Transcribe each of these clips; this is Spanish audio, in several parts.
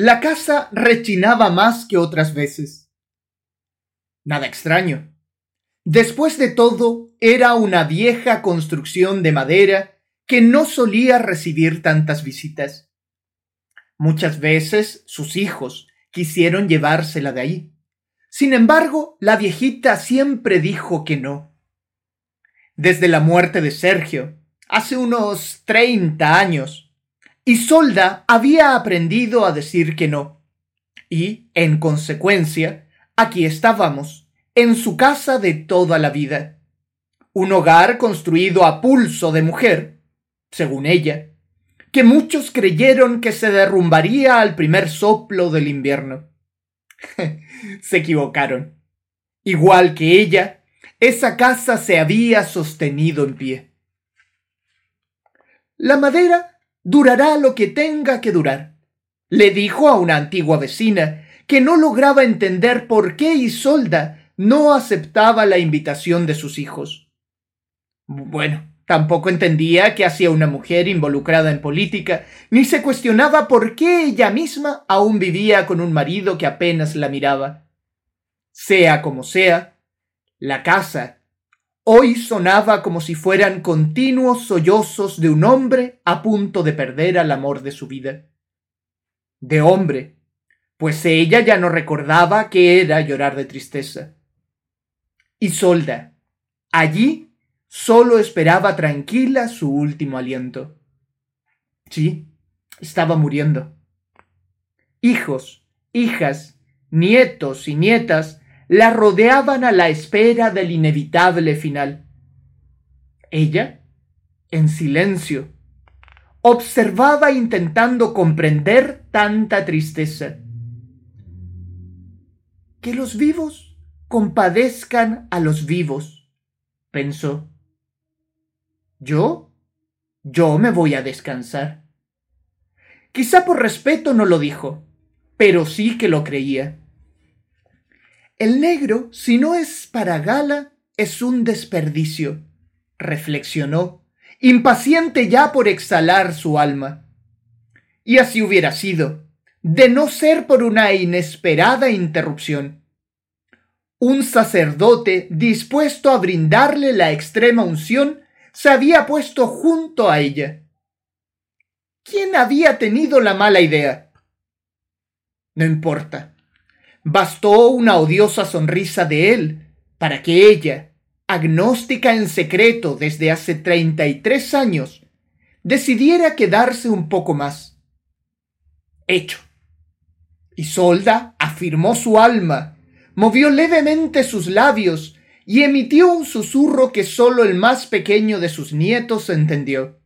la casa rechinaba más que otras veces. Nada extraño. Después de todo, era una vieja construcción de madera que no solía recibir tantas visitas. Muchas veces sus hijos quisieron llevársela de ahí. Sin embargo, la viejita siempre dijo que no. Desde la muerte de Sergio, hace unos treinta años, Isolda había aprendido a decir que no. Y, en consecuencia, aquí estábamos, en su casa de toda la vida. Un hogar construido a pulso de mujer, según ella, que muchos creyeron que se derrumbaría al primer soplo del invierno. se equivocaron. Igual que ella, esa casa se había sostenido en pie. La madera durará lo que tenga que durar, le dijo a una antigua vecina que no lograba entender por qué Isolda no aceptaba la invitación de sus hijos. Bueno, Tampoco entendía qué hacía una mujer involucrada en política, ni se cuestionaba por qué ella misma aún vivía con un marido que apenas la miraba. Sea como sea, la casa hoy sonaba como si fueran continuos sollozos de un hombre a punto de perder al amor de su vida. De hombre, pues ella ya no recordaba qué era llorar de tristeza. Isolda, allí Solo esperaba tranquila su último aliento. Sí, estaba muriendo. Hijos, hijas, nietos y nietas la rodeaban a la espera del inevitable final. Ella, en silencio, observaba intentando comprender tanta tristeza. Que los vivos compadezcan a los vivos, pensó. ¿Yo? Yo me voy a descansar. Quizá por respeto no lo dijo, pero sí que lo creía. El negro, si no es para gala, es un desperdicio, reflexionó, impaciente ya por exhalar su alma. Y así hubiera sido, de no ser por una inesperada interrupción. Un sacerdote dispuesto a brindarle la extrema unción se había puesto junto a ella. ¿Quién había tenido la mala idea? No importa. Bastó una odiosa sonrisa de él para que ella, agnóstica en secreto desde hace treinta y tres años, decidiera quedarse un poco más. Hecho. Isolda afirmó su alma, movió levemente sus labios y emitió un susurro que sólo el más pequeño de sus nietos entendió.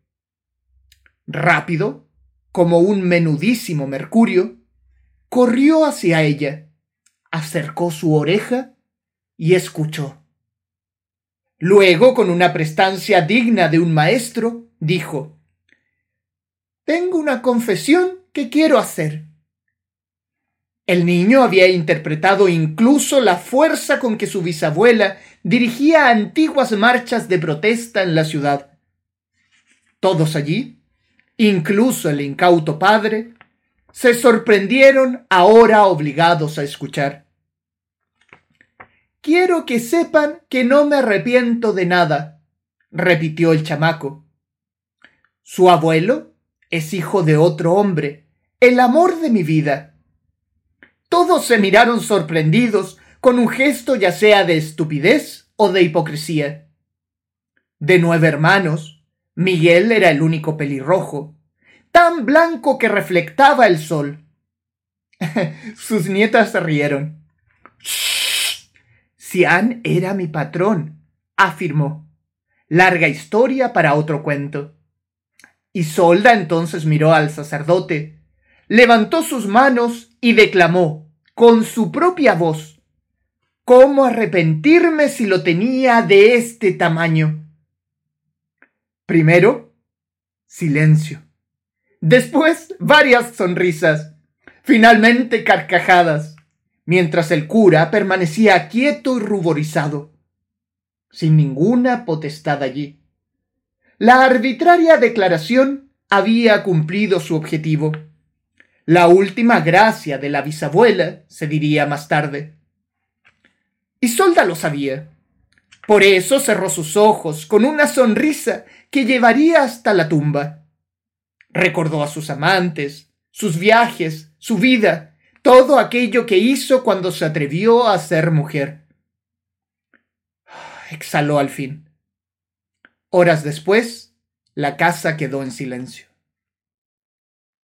Rápido, como un menudísimo mercurio, corrió hacia ella, acercó su oreja y escuchó. Luego, con una prestancia digna de un maestro, dijo Tengo una confesión que quiero hacer. El niño había interpretado incluso la fuerza con que su bisabuela dirigía antiguas marchas de protesta en la ciudad. Todos allí, incluso el incauto padre, se sorprendieron ahora obligados a escuchar. Quiero que sepan que no me arrepiento de nada, repitió el chamaco. Su abuelo es hijo de otro hombre, el amor de mi vida todos se miraron sorprendidos con un gesto ya sea de estupidez o de hipocresía. De nueve hermanos, Miguel era el único pelirrojo, tan blanco que reflectaba el sol. Sus nietas se rieron. Sian era mi patrón, afirmó. Larga historia para otro cuento. Isolda entonces miró al sacerdote, levantó sus manos y declamó con su propia voz cómo arrepentirme si lo tenía de este tamaño. Primero, silencio. Después, varias sonrisas. Finalmente, carcajadas, mientras el cura permanecía quieto y ruborizado, sin ninguna potestad allí. La arbitraria declaración había cumplido su objetivo. La última gracia de la bisabuela, se diría más tarde. Isolda lo sabía. Por eso cerró sus ojos con una sonrisa que llevaría hasta la tumba. Recordó a sus amantes, sus viajes, su vida, todo aquello que hizo cuando se atrevió a ser mujer. Exhaló al fin. Horas después, la casa quedó en silencio.